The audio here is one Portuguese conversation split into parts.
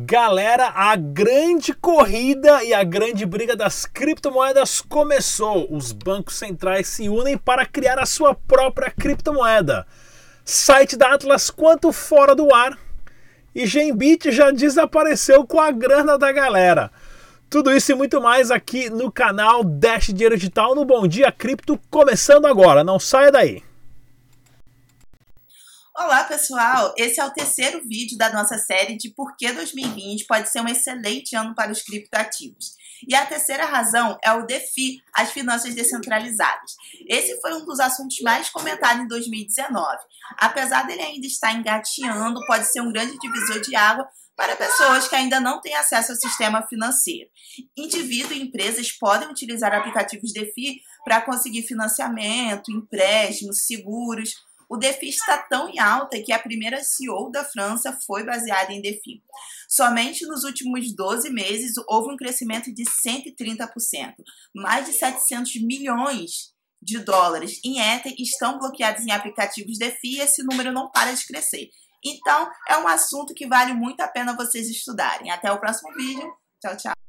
Galera, a grande corrida e a grande briga das criptomoedas começou. Os bancos centrais se unem para criar a sua própria criptomoeda. Site da Atlas quanto fora do ar. E Genbit já desapareceu com a grana da galera. Tudo isso e muito mais aqui no canal Dash Dinheiro Digital no Bom Dia Cripto, começando agora. Não saia daí. Olá, pessoal! Esse é o terceiro vídeo da nossa série de por que 2020 pode ser um excelente ano para os criptoativos. E a terceira razão é o DeFi, as finanças descentralizadas. Esse foi um dos assuntos mais comentados em 2019. Apesar dele ainda estar engateando, pode ser um grande divisor de água para pessoas que ainda não têm acesso ao sistema financeiro. Indivíduos e empresas podem utilizar aplicativos DeFi para conseguir financiamento, empréstimos, seguros, o DeFi está tão em alta que a primeira CEO da França foi baseada em DeFi. Somente nos últimos 12 meses houve um crescimento de 130%. Mais de 700 milhões de dólares em Ether estão bloqueados em aplicativos DeFi e esse número não para de crescer. Então, é um assunto que vale muito a pena vocês estudarem. Até o próximo vídeo. Tchau, tchau.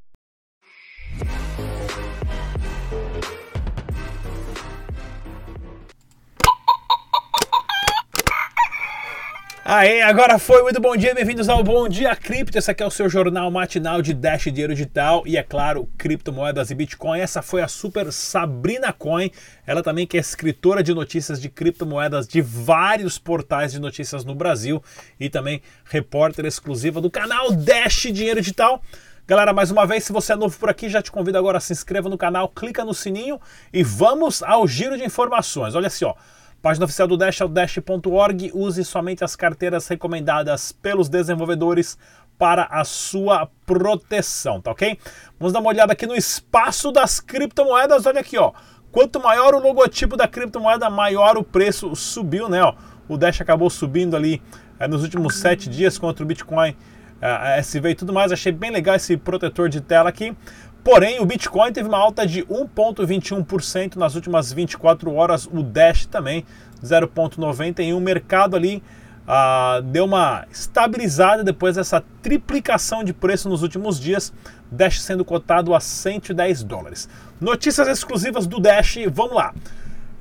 Aê, agora foi, muito bom dia, bem-vindos ao Bom Dia Cripto. Esse aqui é o seu jornal matinal de Dash Dinheiro Digital e, é claro, criptomoedas e Bitcoin. Essa foi a super Sabrina Coin, ela também que é escritora de notícias de criptomoedas de vários portais de notícias no Brasil e também repórter exclusiva do canal Dash Dinheiro Digital. Galera, mais uma vez, se você é novo por aqui, já te convido agora a se inscreva no canal, clica no sininho e vamos ao giro de informações. Olha assim, ó. Página oficial do Dash é o dash.org. Use somente as carteiras recomendadas pelos desenvolvedores para a sua proteção, tá ok? Vamos dar uma olhada aqui no espaço das criptomoedas. Olha aqui, ó. Quanto maior o logotipo da criptomoeda, maior o preço subiu, né? Ó, o Dash acabou subindo ali é, nos últimos sete dias contra o Bitcoin, é, SV e tudo mais. Achei bem legal esse protetor de tela aqui. Porém, o Bitcoin teve uma alta de 1,21% nas últimas 24 horas, o Dash também 0,91%. O mercado ali ah, deu uma estabilizada depois dessa triplicação de preço nos últimos dias, Dash sendo cotado a 110 dólares. Notícias exclusivas do Dash, vamos lá.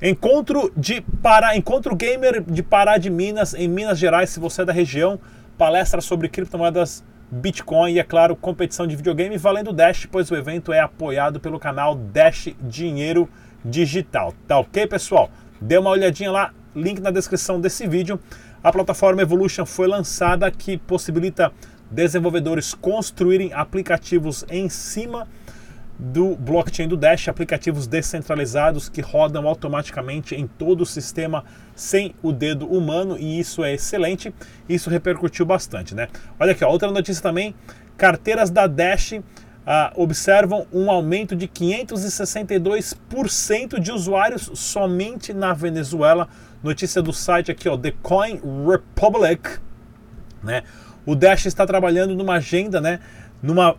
Encontro de Pará, encontro gamer de Pará de Minas, em Minas Gerais, se você é da região, palestra sobre criptomoedas Bitcoin e, é claro, competição de videogame valendo Dash, pois o evento é apoiado pelo canal Dash Dinheiro Digital. Tá ok, pessoal? Dê uma olhadinha lá, link na descrição desse vídeo. A plataforma Evolution foi lançada que possibilita desenvolvedores construírem aplicativos em cima do blockchain do Dash, aplicativos descentralizados que rodam automaticamente em todo o sistema sem o dedo humano e isso é excelente. Isso repercutiu bastante, né? Olha aqui, ó, outra notícia também: carteiras da Dash ah, observam um aumento de 562% de usuários somente na Venezuela. Notícia do site aqui, ó, The Coin Republic, né? O Dash está trabalhando numa agenda, né? Numa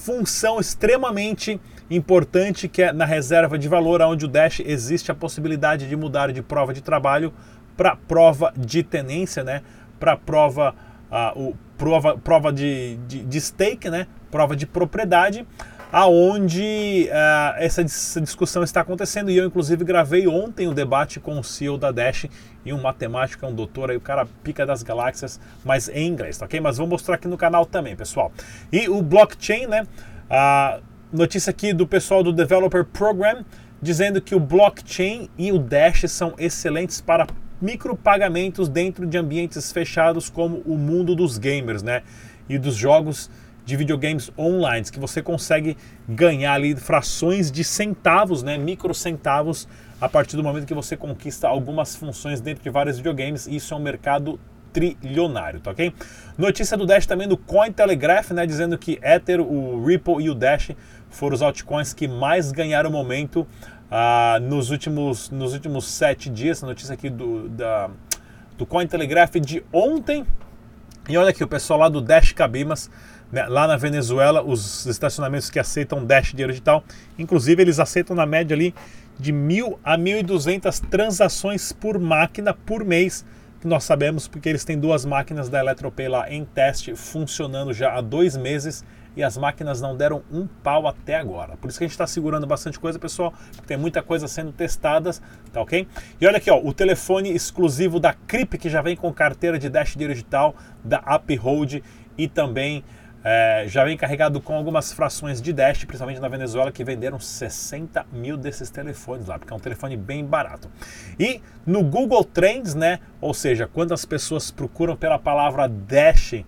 função extremamente importante que é na reserva de valor, onde o Dash existe a possibilidade de mudar de prova de trabalho para prova de tenência, né? Para prova, uh, o, prova, prova de, de, de stake, né? Prova de propriedade aonde uh, essa, discussão está acontecendo e eu inclusive gravei ontem o debate com o CEO da Dash e um matemático, um doutor aí, o cara pica das galáxias, mas em inglês, tá ok? Mas vou mostrar aqui no canal também, pessoal. E o blockchain, né? Uh, notícia aqui do pessoal do Developer Program dizendo que o blockchain e o Dash são excelentes para micropagamentos dentro de ambientes fechados como o mundo dos gamers, né? E dos jogos de videogames online, que você consegue ganhar ali frações de centavos, né, microcentavos, a partir do momento que você conquista algumas funções dentro de vários videogames. Isso é um mercado trilionário, tá ok? Notícia do Dash também do Cointelegraph, né, dizendo que Ether, o Ripple e o Dash foram os altcoins que mais ganharam momento uh, nos, últimos, nos últimos sete dias. Notícia aqui do, da, do Cointelegraph de ontem. E olha aqui, o pessoal lá do Dash Cabimas né, lá na Venezuela, os estacionamentos que aceitam Dash dinheiro digital, inclusive eles aceitam na média ali de mil a 1.200 transações por máquina por mês que nós sabemos porque eles têm duas máquinas da Eletropay lá em teste, funcionando já há dois meses e as máquinas não deram um pau até agora. Por isso que a gente está segurando bastante coisa, pessoal, porque tem muita coisa sendo testada, tá ok? E olha aqui, ó, o telefone exclusivo da Crip, que já vem com carteira de Dash digital, da Uphold e também é, já vem carregado com algumas frações de Dash, principalmente na Venezuela, que venderam 60 mil desses telefones lá, porque é um telefone bem barato. E no Google Trends, né, ou seja, quando as pessoas procuram pela palavra Dash,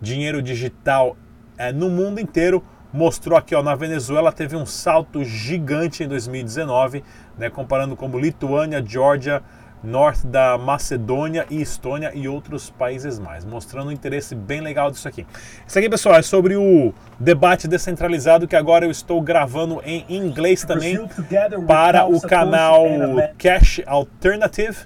dinheiro digital, é, no mundo inteiro, mostrou aqui, ó, na Venezuela teve um salto gigante em 2019, né, comparando como Lituânia, Georgia, norte da Macedônia e Estônia e outros países mais, mostrando um interesse bem legal disso aqui. Isso aqui, pessoal, é sobre o debate descentralizado que agora eu estou gravando em inglês também para o canal Cash Alternative.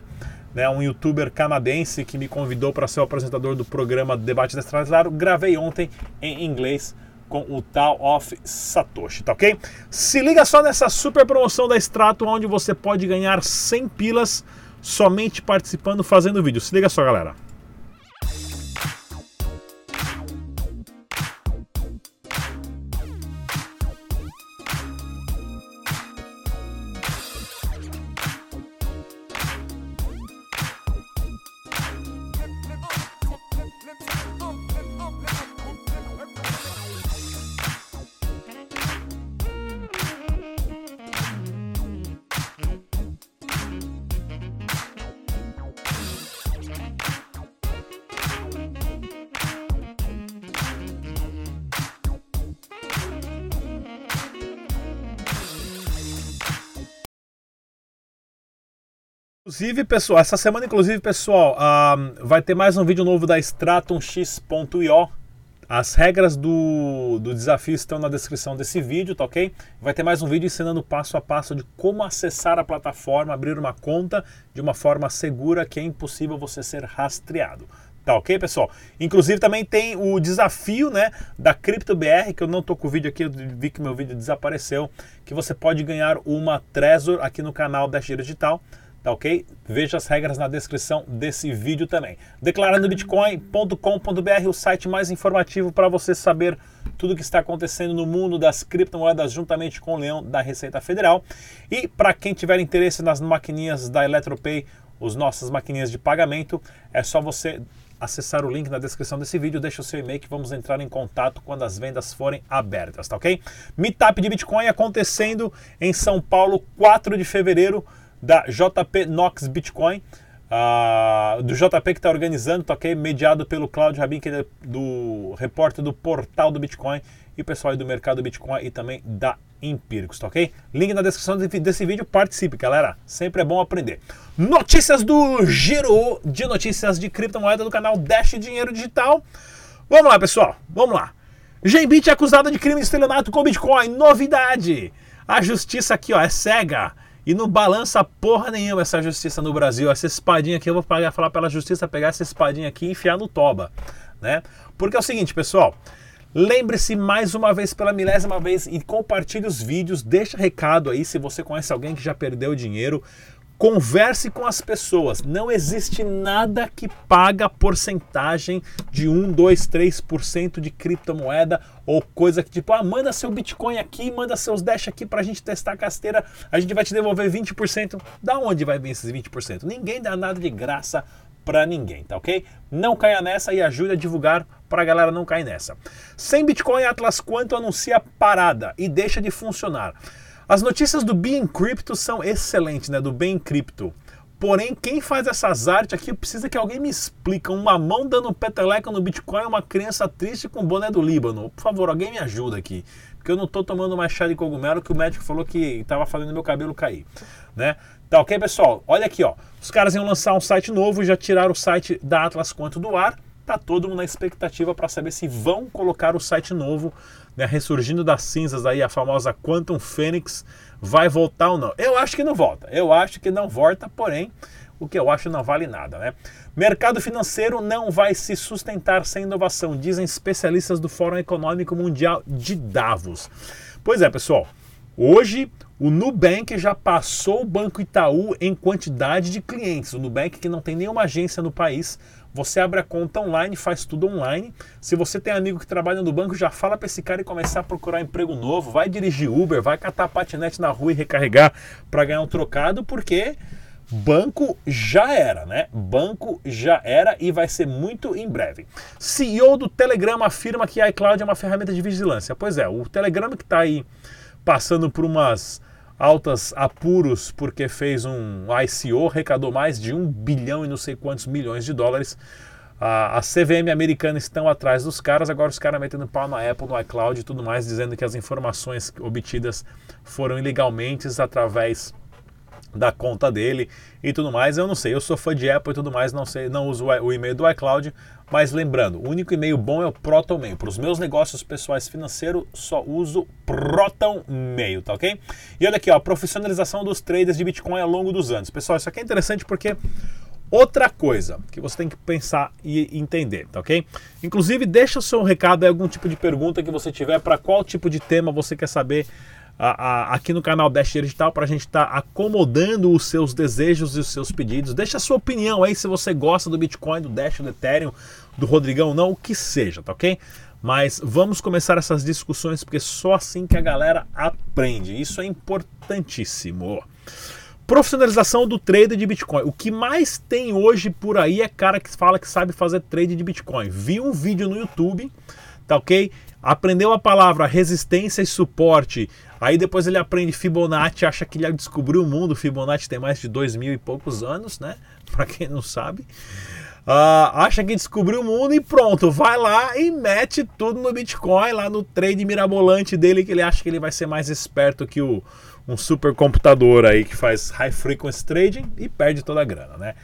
Né, um youtuber canadense que me convidou para ser o apresentador do programa Debate Descentralizado. Gravei ontem em inglês com o tal of Satoshi, tá ok? Se liga só nessa super promoção da Strato, onde você pode ganhar 100 pilas somente participando, fazendo vídeo. Se liga só, galera. Inclusive, pessoal, essa semana, inclusive, pessoal, uh, vai ter mais um vídeo novo da StratumX.io. As regras do, do desafio estão na descrição desse vídeo, tá ok? Vai ter mais um vídeo ensinando passo a passo de como acessar a plataforma, abrir uma conta de uma forma segura que é impossível você ser rastreado. Tá ok, pessoal? Inclusive também tem o desafio né, da CryptoBR, que eu não tô com o vídeo aqui, eu vi que meu vídeo desapareceu, que você pode ganhar uma Trezor aqui no canal da Gira Digital tá ok? Veja as regras na descrição desse vídeo também. Declarandobitcoin.com.br, o site mais informativo para você saber tudo o que está acontecendo no mundo das criptomoedas juntamente com o Leão da Receita Federal. E para quem tiver interesse nas maquininhas da Eletropay, os nossas maquininhas de pagamento, é só você acessar o link na descrição desse vídeo, deixa o seu e-mail que vamos entrar em contato quando as vendas forem abertas, tá ok? Meetup de Bitcoin acontecendo em São Paulo, 4 de fevereiro da JP Nox Bitcoin, uh, do JP que está organizando, tá ok? Mediado pelo Claudio Rabin, que é do repórter do portal do Bitcoin e o pessoal do mercado Bitcoin e também da Empíricos, tá ok? Link na descrição desse vídeo, participe, galera. Sempre é bom aprender. Notícias do Giro de notícias de criptomoeda do canal Dash Dinheiro Digital. Vamos lá, pessoal, vamos lá. Genbit é acusada de crime de estelionato com Bitcoin. Novidade! A justiça aqui, ó, é cega e não balança porra nenhuma essa justiça no Brasil. Essa espadinha aqui, eu vou pagar, falar pela justiça pegar essa espadinha aqui e enfiar no toba. Né? Porque é o seguinte, pessoal. Lembre-se mais uma vez, pela milésima vez, e compartilhe os vídeos. Deixa recado aí se você conhece alguém que já perdeu dinheiro. Converse com as pessoas. Não existe nada que paga porcentagem de 1, 2, 3% de criptomoeda ou coisa que tipo, ah, manda seu Bitcoin aqui, manda seus Dash aqui para a gente testar a casteira, a gente vai te devolver 20%. Da onde vai vir esses 20%? Ninguém dá nada de graça para ninguém, tá ok? Não caia nessa e ajude a divulgar para a galera não cair nessa. Sem Bitcoin, Atlas Quanto anuncia parada e deixa de funcionar. As notícias do Be Encrypto são excelentes, né? Do Bem Encrypto. Porém, quem faz essas artes aqui precisa que alguém me explique. Uma mão dando peteleca no Bitcoin, uma criança triste com boné do Líbano. Por favor, alguém me ajuda aqui. Porque eu não estou tomando mais chá de cogumelo que o médico falou que estava fazendo meu cabelo cair. Né? Tá ok, pessoal? Olha aqui, ó. Os caras iam lançar um site novo, já tiraram o site da Atlas Quanto do ar. Tá todo mundo na expectativa para saber se vão colocar o site novo né, ressurgindo das cinzas aí, a famosa Quantum Phoenix, vai voltar ou não? Eu acho que não volta. Eu acho que não volta, porém, o que eu acho não vale nada, né? Mercado financeiro não vai se sustentar sem inovação, dizem especialistas do Fórum Econômico Mundial de Davos. Pois é, pessoal. Hoje, o Nubank já passou o Banco Itaú em quantidade de clientes. O Nubank que não tem nenhuma agência no país, você abre a conta online, faz tudo online. Se você tem amigo que trabalha no banco, já fala para esse cara e começar a procurar emprego novo. Vai dirigir Uber, vai catar patinete na rua e recarregar para ganhar um trocado, porque banco já era, né? Banco já era e vai ser muito em breve. CEO do Telegram afirma que a iCloud é uma ferramenta de vigilância. Pois é, o Telegram que está aí passando por umas altas apuros porque fez um ICO, arrecadou mais de um bilhão e não sei quantos milhões de dólares. A, a CVM americana estão atrás dos caras, agora os caras metendo pau na Apple, no iCloud e tudo mais, dizendo que as informações obtidas foram ilegalmente através da conta dele e tudo mais. Eu não sei, eu sou fã de Apple e tudo mais, não sei, não uso o e-mail do iCloud, mas lembrando, o único e-mail bom é o ProtonMail. Para os meus negócios pessoais financeiros, só uso ProtonMail, tá ok? E olha aqui, ó, profissionalização dos traders de Bitcoin ao longo dos anos. Pessoal, isso aqui é interessante porque outra coisa que você tem que pensar e entender, tá ok? Inclusive, deixa o seu recado aí, algum tipo de pergunta que você tiver para qual tipo de tema você quer saber a, a, aqui no canal Dash Digital para a gente estar tá acomodando os seus desejos e os seus pedidos. Deixa a sua opinião aí se você gosta do Bitcoin, do Dash, do Ethereum, do Rodrigão, não, o que seja, tá ok? Mas vamos começar essas discussões porque só assim que a galera aprende. Isso é importantíssimo. Profissionalização do trade de Bitcoin. O que mais tem hoje por aí é cara que fala que sabe fazer trade de Bitcoin. Vi um vídeo no YouTube, tá ok? Aprendeu a palavra resistência e suporte. Aí depois ele aprende Fibonacci, acha que ele descobriu o mundo. Fibonacci tem mais de dois mil e poucos anos, né? Para quem não sabe. Uh, acha que descobriu o mundo e pronto, vai lá e mete tudo no Bitcoin, lá no trade mirabolante dele, que ele acha que ele vai ser mais esperto que o, um supercomputador aí que faz high frequency trading e perde toda a grana, né?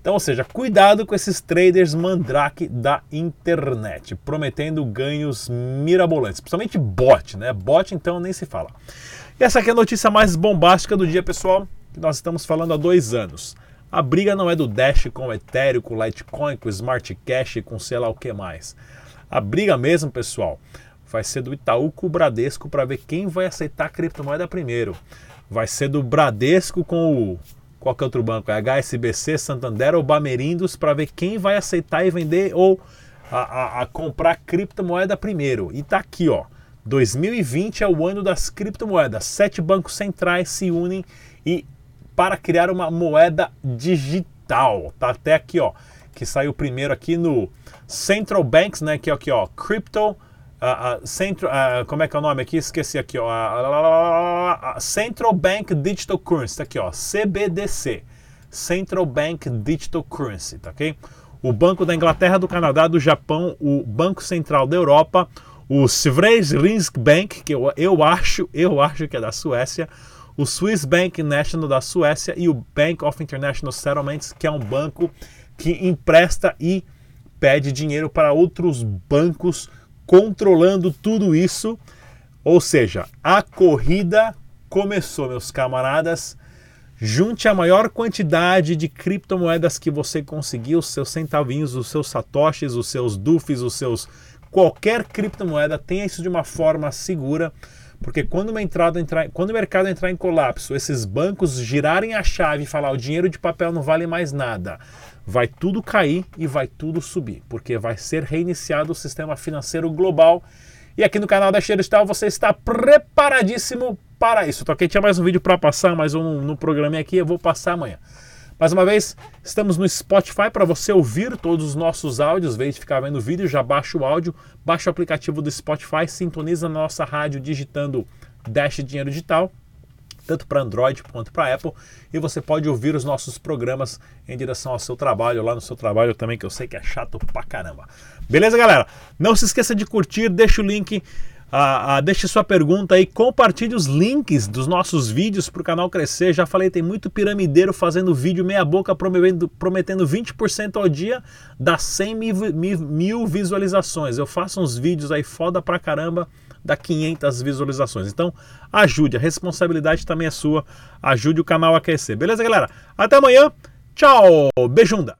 Então, ou seja, cuidado com esses traders mandrake da internet, prometendo ganhos mirabolantes, principalmente bot, né? Bot então nem se fala. E essa aqui é a notícia mais bombástica do dia, pessoal, que nós estamos falando há dois anos. A briga não é do Dash com o Ethereum, com o Litecoin, com o Smart Cash, com sei lá o que mais. A briga mesmo, pessoal, vai ser do Itaú com o Bradesco para ver quem vai aceitar a criptomoeda primeiro. Vai ser do Bradesco com o qual que é outro banco? É HSBC, Santander ou Bamerindos para ver quem vai aceitar e vender ou a, a, a comprar criptomoeda primeiro. E tá aqui, ó. 2020 é o ano das criptomoedas. Sete bancos centrais se unem e para criar uma moeda digital. Tá até aqui, ó, que saiu primeiro aqui no Central Banks, né? Que é aqui, ó, Crypto Uh, Central, uh, como é que é o nome aqui? Esqueci aqui, ó. Central Bank Digital Currency, tá aqui, ó. CBDC. Central Bank Digital Currency, tá ok? O Banco da Inglaterra, do Canadá, do Japão, o Banco Central da Europa, o Sveriges Bank, que eu, eu acho, eu acho que é da Suécia, o Swiss Bank National da Suécia e o Bank of International Settlements, que é um banco que empresta e pede dinheiro para outros bancos controlando tudo isso. Ou seja, a corrida começou, meus camaradas. Junte a maior quantidade de criptomoedas que você conseguir, os seus centavinhos, os seus satoshis, os seus dufs, os seus qualquer criptomoeda, tenha isso de uma forma segura, porque quando, uma entrada entrar, quando o mercado entrar em colapso, esses bancos girarem a chave e falar o dinheiro de papel não vale mais nada, vai tudo cair e vai tudo subir, porque vai ser reiniciado o sistema financeiro global. E aqui no canal da Xeristal você está preparadíssimo para isso. Tá ok? Tinha mais um vídeo para passar, mais um no programa aqui, eu vou passar amanhã. Mais uma vez, estamos no Spotify para você ouvir todos os nossos áudios, vez de ficar vendo vídeo, já baixa o áudio, baixa o aplicativo do Spotify, sintoniza na nossa rádio digitando Dash Dinheiro Digital tanto para Android quanto para Apple, e você pode ouvir os nossos programas em direção ao seu trabalho, lá no seu trabalho também, que eu sei que é chato pra caramba. Beleza, galera? Não se esqueça de curtir, deixa o link. Ah, ah, deixe sua pergunta aí, compartilhe os links dos nossos vídeos para o canal crescer. Já falei, tem muito piramideiro fazendo vídeo meia boca prometendo, prometendo 20% ao dia, dá 100 mil, mil, mil visualizações. Eu faço uns vídeos aí foda pra caramba dá 500 visualizações. Então, ajude, a responsabilidade também é sua. Ajude o canal a crescer. Beleza, galera? Até amanhã. Tchau. Beijunda.